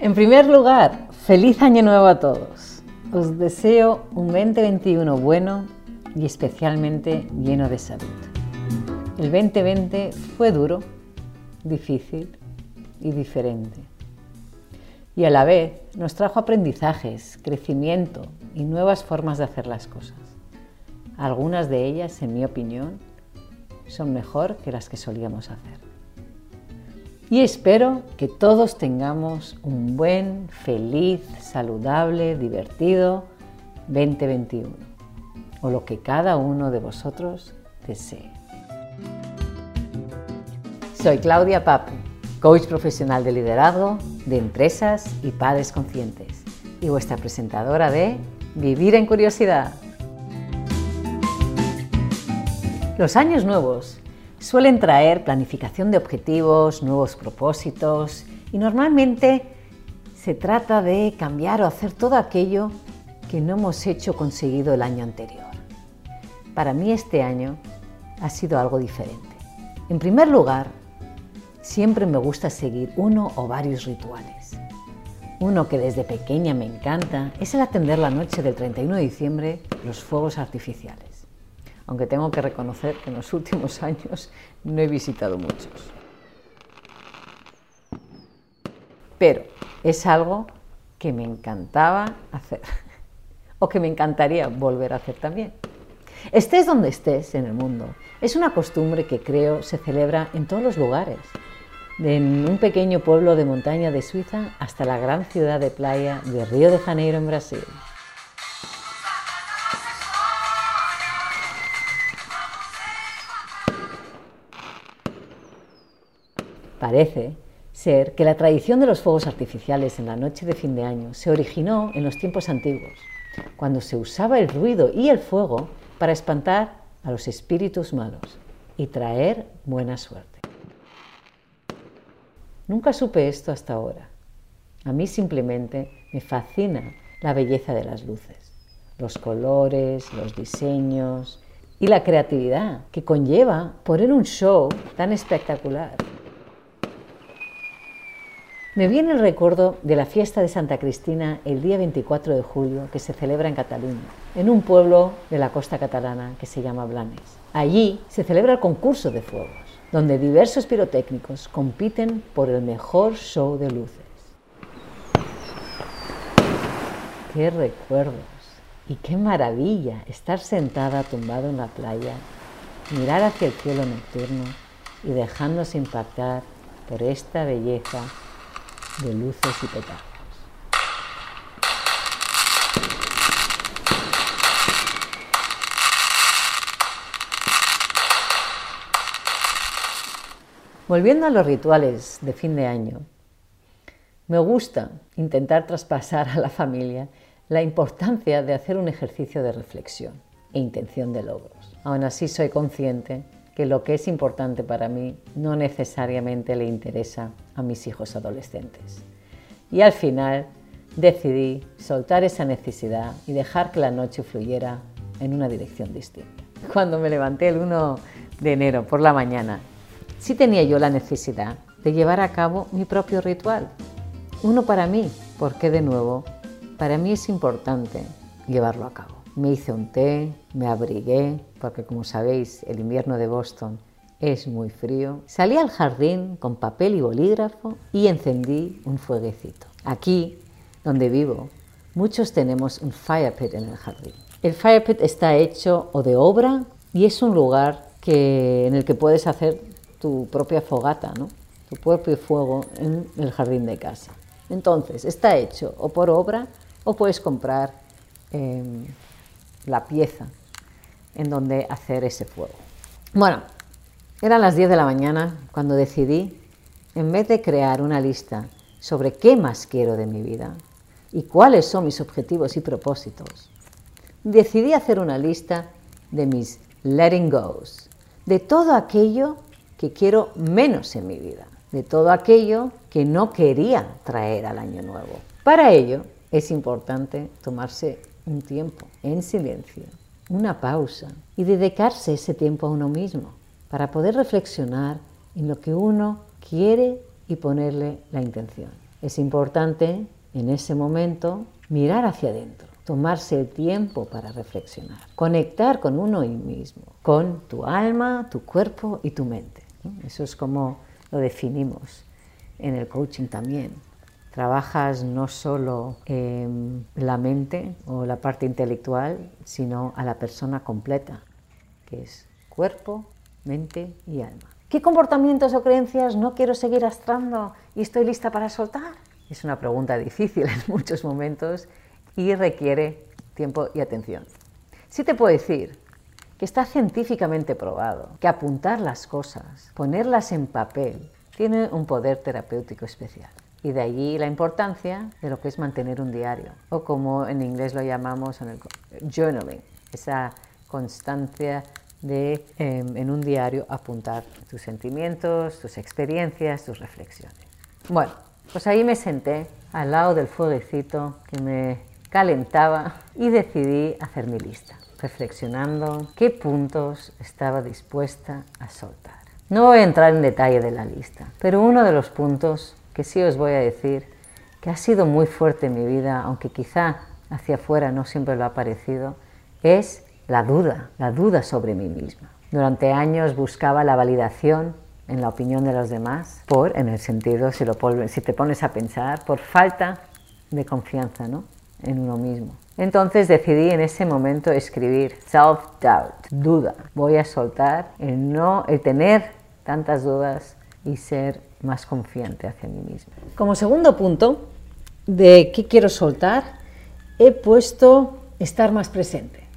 En primer lugar, feliz año nuevo a todos. Os deseo un 2021 bueno y especialmente lleno de salud. El 2020 fue duro, difícil y diferente. Y a la vez nos trajo aprendizajes, crecimiento y nuevas formas de hacer las cosas. Algunas de ellas, en mi opinión, son mejor que las que solíamos hacer. Y espero que todos tengamos un buen, feliz, saludable, divertido 2021, o lo que cada uno de vosotros desee. Soy Claudia Papu, coach profesional de liderazgo, de empresas y padres conscientes, y vuestra presentadora de Vivir en Curiosidad. Los años nuevos suelen traer planificación de objetivos, nuevos propósitos y normalmente se trata de cambiar o hacer todo aquello que no hemos hecho conseguido el año anterior. Para mí este año ha sido algo diferente. En primer lugar, siempre me gusta seguir uno o varios rituales. Uno que desde pequeña me encanta es el atender la noche del 31 de diciembre los fuegos artificiales aunque tengo que reconocer que en los últimos años no he visitado muchos. Pero es algo que me encantaba hacer, o que me encantaría volver a hacer también. Estés donde estés en el mundo, es una costumbre que creo se celebra en todos los lugares, en un pequeño pueblo de montaña de Suiza hasta la gran ciudad de playa de Río de Janeiro en Brasil. Parece ser que la tradición de los fuegos artificiales en la noche de fin de año se originó en los tiempos antiguos, cuando se usaba el ruido y el fuego para espantar a los espíritus malos y traer buena suerte. Nunca supe esto hasta ahora. A mí simplemente me fascina la belleza de las luces, los colores, los diseños y la creatividad que conlleva poner un show tan espectacular. Me viene el recuerdo de la fiesta de Santa Cristina el día 24 de julio que se celebra en Cataluña, en un pueblo de la costa catalana que se llama Blanes. Allí se celebra el concurso de fuegos, donde diversos pirotécnicos compiten por el mejor show de luces. ¡Qué recuerdos! Y qué maravilla estar sentada tumbado en la playa, mirar hacia el cielo nocturno y dejándose impactar por esta belleza de luces y petardos. Volviendo a los rituales de fin de año, me gusta intentar traspasar a la familia la importancia de hacer un ejercicio de reflexión e intención de logros. Aún así soy consciente que lo que es importante para mí no necesariamente le interesa a mis hijos adolescentes. Y al final decidí soltar esa necesidad y dejar que la noche fluyera en una dirección distinta. Cuando me levanté el 1 de enero por la mañana, sí tenía yo la necesidad de llevar a cabo mi propio ritual. Uno para mí, porque de nuevo, para mí es importante llevarlo a cabo. Me hice un té, me abrigué, porque como sabéis el invierno de Boston es muy frío. Salí al jardín con papel y bolígrafo y encendí un fueguecito. Aquí, donde vivo, muchos tenemos un fire pit en el jardín. El fire pit está hecho o de obra y es un lugar en el que puedes hacer tu propia fogata, tu propio fuego en el jardín de casa. Entonces, está hecho o por obra o puedes comprar em, la pieza en donde hacer ese fuego. Bueno, eran las 10 de la mañana cuando decidí, en vez de crear una lista sobre qué más quiero de mi vida y cuáles son mis objetivos y propósitos, decidí hacer una lista de mis letting goes, de todo aquello que quiero menos en mi vida, de todo aquello que no quería traer al año nuevo. Para ello es importante tomarse un tiempo en silencio, una pausa y dedicarse ese tiempo a uno mismo para poder reflexionar en lo que uno quiere y ponerle la intención. Es importante en ese momento mirar hacia adentro, tomarse el tiempo para reflexionar, conectar con uno mismo, con tu alma, tu cuerpo y tu mente. Eso es como lo definimos en el coaching también. Trabajas no solo en la mente o la parte intelectual, sino a la persona completa, que es cuerpo, mente y alma. ¿Qué comportamientos o creencias no quiero seguir astrando y estoy lista para soltar? Es una pregunta difícil en muchos momentos y requiere tiempo y atención. Sí te puedo decir que está científicamente probado que apuntar las cosas, ponerlas en papel, tiene un poder terapéutico especial. Y de allí la importancia de lo que es mantener un diario, o como en inglés lo llamamos en el journaling, esa constancia de em, en un diario apuntar tus sentimientos, tus experiencias, tus reflexiones. Bueno, pues ahí me senté al lado del fueguecito que me calentaba y decidí hacer mi lista, reflexionando qué puntos estaba dispuesta a soltar. No voy a entrar en detalle de la lista, pero uno de los puntos que sí os voy a decir que ha sido muy fuerte en mi vida, aunque quizá hacia afuera no siempre lo ha parecido, es la duda, la duda sobre mí misma. Durante años buscaba la validación en la opinión de los demás, por, en el sentido, si, lo, si te pones a pensar, por falta de confianza ¿no? en uno mismo. Entonces decidí en ese momento escribir self-doubt, duda. Voy a soltar el no, el tener tantas dudas y ser más confiante hacia mí mismo. Como segundo punto de qué quiero soltar, he puesto estar más presente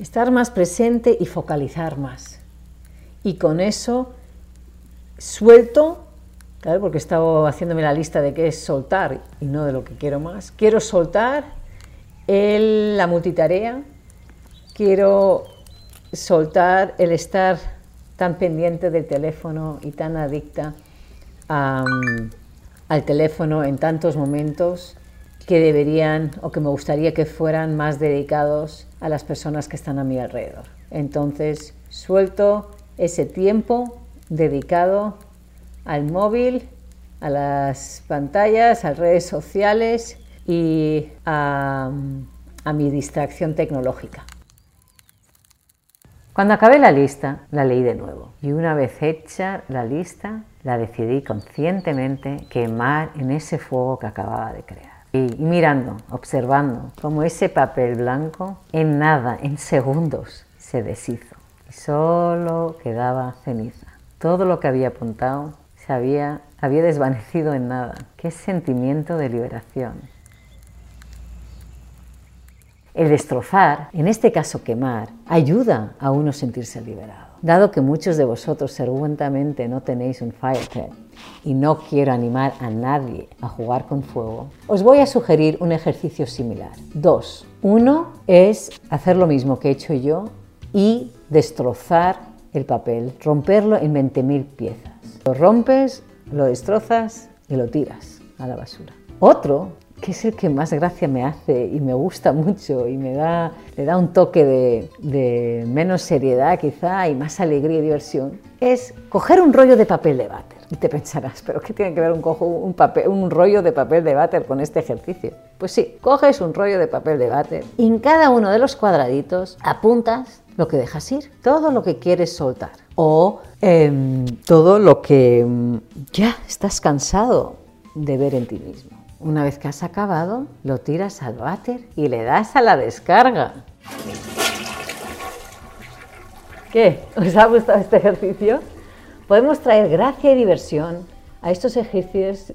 estar más presente y focalizar más. Y con eso suelto, claro, porque he estado haciéndome la lista de qué es soltar y no de lo que quiero más. Quiero soltar la multitarea, quiero soltar el estar tan pendiente del teléfono y tan adicta al teléfono en tantos momentos que deberían o que me gustaría que fueran más dedicados a las personas que están a mi alrededor. Entonces, suelto ese tiempo dedicado al móvil, a las pantallas, a redes sociales y a, a mi distracción tecnológica. Cuando acabé la lista, la leí de nuevo y una vez hecha la lista, la decidí conscientemente quemar en ese fuego que acababa de crear. Y, mirando, observando cómo ese papel blanco en nada, en segundos, se deshizo. Y solo quedaba ceniza. Todo lo que había apuntado se había, había desvanecido en nada. Qué sentimiento de liberación. El destrozar, en este caso quemar, ayuda a uno sentirse liberado. Dado que muchos de vosotros seguramente no tenéis un fire pit y no quiero animar a nadie a jugar con fuego, os voy a sugerir un ejercicio similar. Dos. Uno es hacer lo mismo que he hecho yo y destrozar el papel, romperlo en 20.000 piezas. Lo rompes, lo destrozas y lo tiras a la basura. Otro que es el que más gracia me hace y me gusta mucho y me da, le da un toque de, de menos seriedad quizá y más alegría y diversión, es coger un rollo de papel de váter. Y te pensarás, ¿pero qué tiene que ver un, cojo, un, papel, un rollo de papel de váter con este ejercicio? Pues sí, coges un rollo de papel de váter y en cada uno de los cuadraditos apuntas lo que dejas ir, todo lo que quieres soltar o em, todo lo que em, ya estás cansado de ver en ti mismo. Una vez que has acabado, lo tiras al váter y le das a la descarga. ¿Qué? ¿Os ha gustado este ejercicio? Podemos traer gracia y diversión a estos ejercicios,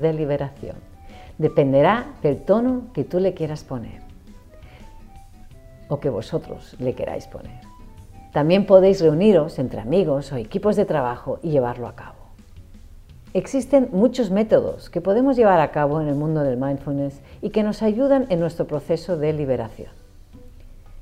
de liberación. Dependerá del tono que tú le quieras poner o que vosotros le queráis poner. También podéis reuniros entre amigos o equipos de trabajo y llevarlo a cabo. Existen muchos métodos que podemos llevar a cabo en el mundo del mindfulness y que nos ayudan en nuestro proceso de liberación.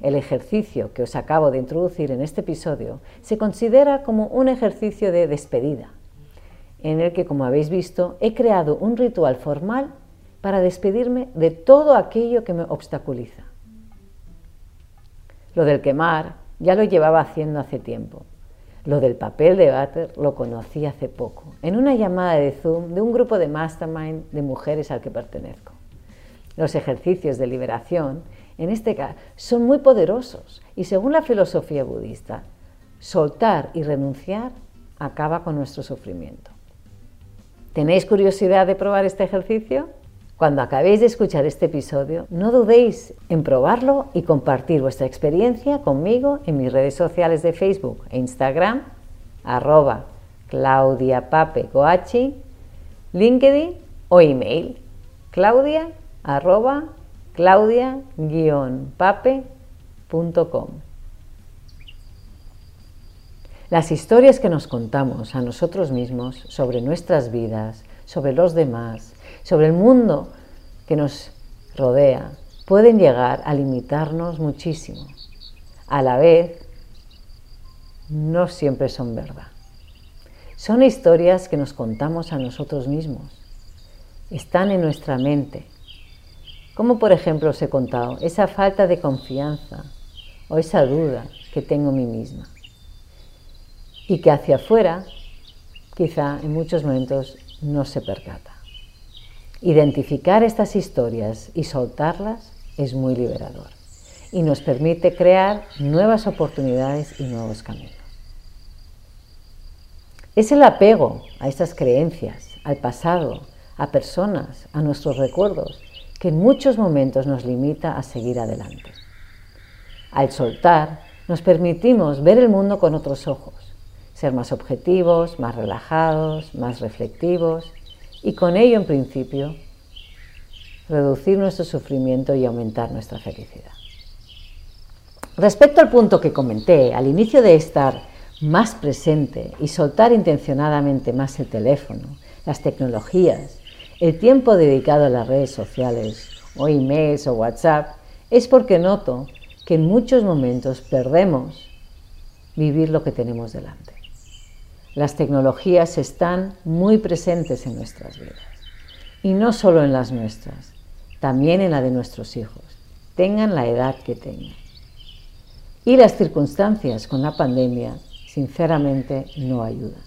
El ejercicio que os acabo de introducir en este episodio se considera como un ejercicio de despedida, en el que, como habéis visto, he creado un ritual formal para despedirme de todo aquello que me obstaculiza. Lo del quemar ya lo llevaba haciendo hace tiempo, Lo del papel de váter lo conocí hace poco, en una llamada de Zoom de un grupo de mastermind de mujeres al que pertenezco. Los ejercicios de liberación, en este caso, son muy poderosos y según la filosofía budista, soltar y renunciar acaba con nuestro sufrimiento. ¿Tenéis curiosidad de probar este ejercicio? Cuando acabéis de escuchar este episodio, no dudéis en probarlo y compartir vuestra experiencia conmigo en mis redes sociales de Facebook e Instagram, arroba claudiapapecoachi, LinkedIn o email, claudia arroba claudia-pape.com. Las historias que nos contamos a nosotros mismos sobre nuestras vidas, sobre los demás, sobre el mundo que nos rodea pueden llegar a limitarnos muchísimo. A la vez, no siempre son verdad. Son historias que nos contamos a nosotros mismos. Están en nuestra mente. Como por ejemplo os he contado, esa falta de confianza o esa duda que tengo en mí misma. Y que hacia afuera, quizá en muchos momentos, no se percata. Identificar estas historias y soltarlas es muy liberador y nos permite crear nuevas oportunidades y nuevos caminos. Es el apego a estas creencias, al pasado, a personas, a nuestros recuerdos, que en muchos momentos nos limita a seguir adelante. Al soltar, nos permitimos ver el mundo con otros ojos, ser más objetivos, más relajados, más reflectivos y con ello, en principio, reducir nuestro sufrimiento y aumentar nuestra felicidad. Respecto al punto que comenté al inicio de estar más presente y soltar intencionadamente más el teléfono, las tecnologías, el tiempo dedicado a las redes sociales o emails o WhatsApp, es porque noto que en muchos momentos perdemos vivir lo que tenemos delante. Las tecnologías están muy presentes en nuestras vidas y no solo en las nuestras, también en la de nuestros hijos, tengan la edad que tengan. Y las circunstancias con la pandemia, sinceramente, no ayudan.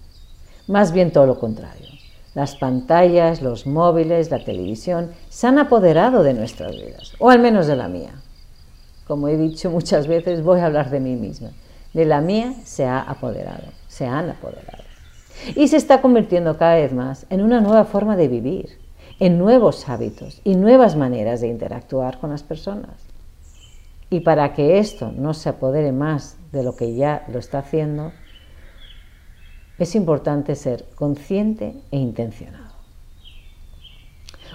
Más bien todo lo contrario. Las pantallas, los móviles, la televisión se han apoderado de nuestras vidas, o al menos de la mía. Como he dicho muchas veces, voy a hablar de mí misma. De la mía se ha apoderado se han apoderado. Y se está convirtiendo cada vez más en una nueva forma de vivir, en nuevos hábitos y nuevas maneras de interactuar con las personas. Y para que esto no se apodere más de lo que ya lo está haciendo, es importante ser consciente e intencionado.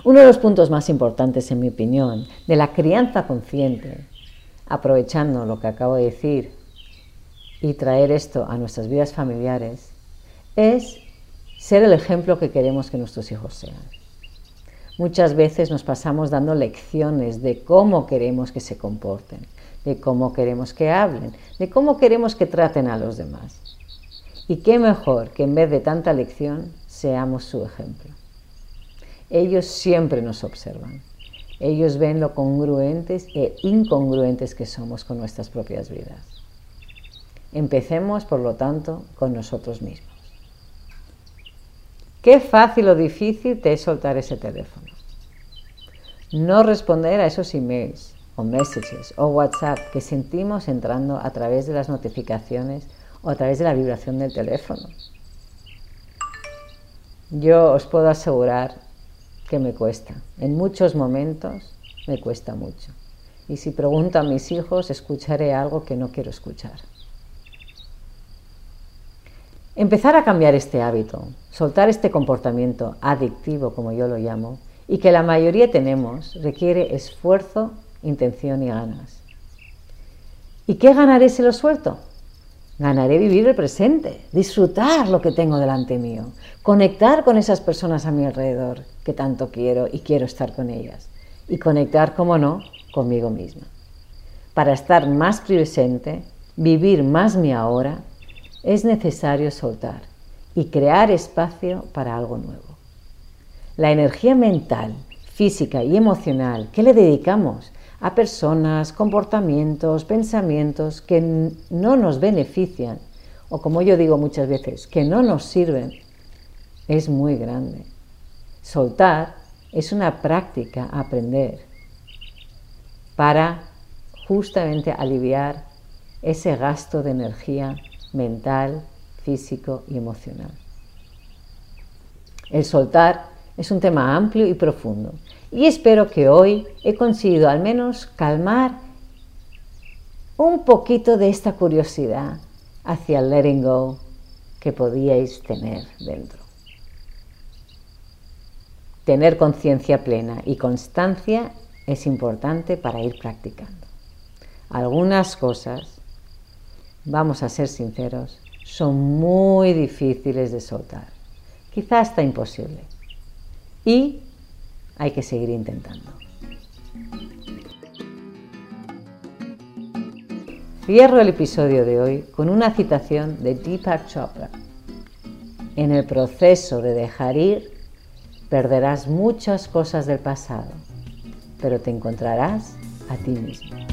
Uno de los puntos más importantes, en mi opinión, de la crianza consciente, aprovechando lo que acabo de decir y traer esto a nuestras vidas familiares es ser el ejemplo que queremos que nuestros hijos sean. Muchas veces nos pasamos dando lecciones de cómo queremos que se comporten, de cómo queremos que hablen, de cómo queremos que traten a los demás. Y qué mejor que en vez de tanta lección seamos su ejemplo. Ellos siempre nos observan. Ellos ven lo congruentes e incongruentes que somos con nuestras propias vidas. Empecemos, por lo tanto, con nosotros mismos. Qué fácil o difícil te es soltar ese teléfono. No responder a esos emails o messages o WhatsApp que sentimos entrando a través de las notificaciones o a través de la vibración del teléfono. Yo os puedo asegurar que me cuesta. En muchos momentos me cuesta mucho. Y si pregunto a mis hijos, escucharé algo que no quiero escuchar. Empezar a cambiar este hábito, soltar este comportamiento adictivo, como yo lo llamo, y que la mayoría tenemos, requiere esfuerzo, intención y ganas. ¿Y qué ganaré si lo suelto? Ganaré vivir el presente, disfrutar lo que tengo delante mío, conectar con esas personas a mi alrededor que tanto quiero y quiero estar con ellas, y conectar, como no, conmigo misma. Para estar más presente, vivir más mi ahora es necesario soltar y crear espacio para algo nuevo. La energía mental, física y emocional que le dedicamos a personas, comportamientos, pensamientos que no nos benefician o como yo digo muchas veces, que no nos sirven, es muy grande. Soltar es una práctica aprender para justamente aliviar ese gasto de energía mental, físico y emocional. El soltar es un tema amplio y profundo y espero que hoy he conseguido al menos calmar un poquito de esta curiosidad hacia el letting go que podíais tener dentro. Tener conciencia plena y constancia es importante para ir practicando. Algunas cosas, vamos a ser sinceros, son muy difíciles de soltar, quizá hasta imposible. Y hay que seguir intentando. Cierro el episodio de hoy con una citación de Deepak Chopra. En el proceso de dejar ir, perderás muchas cosas del pasado, pero te encontrarás a ti mismo.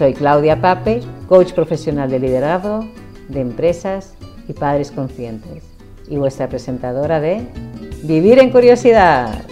Soy Claudia Pape, coach profesional de liderazgo, de empresas y padres conscientes, y vuestra presentadora de Vivir en Curiosidad.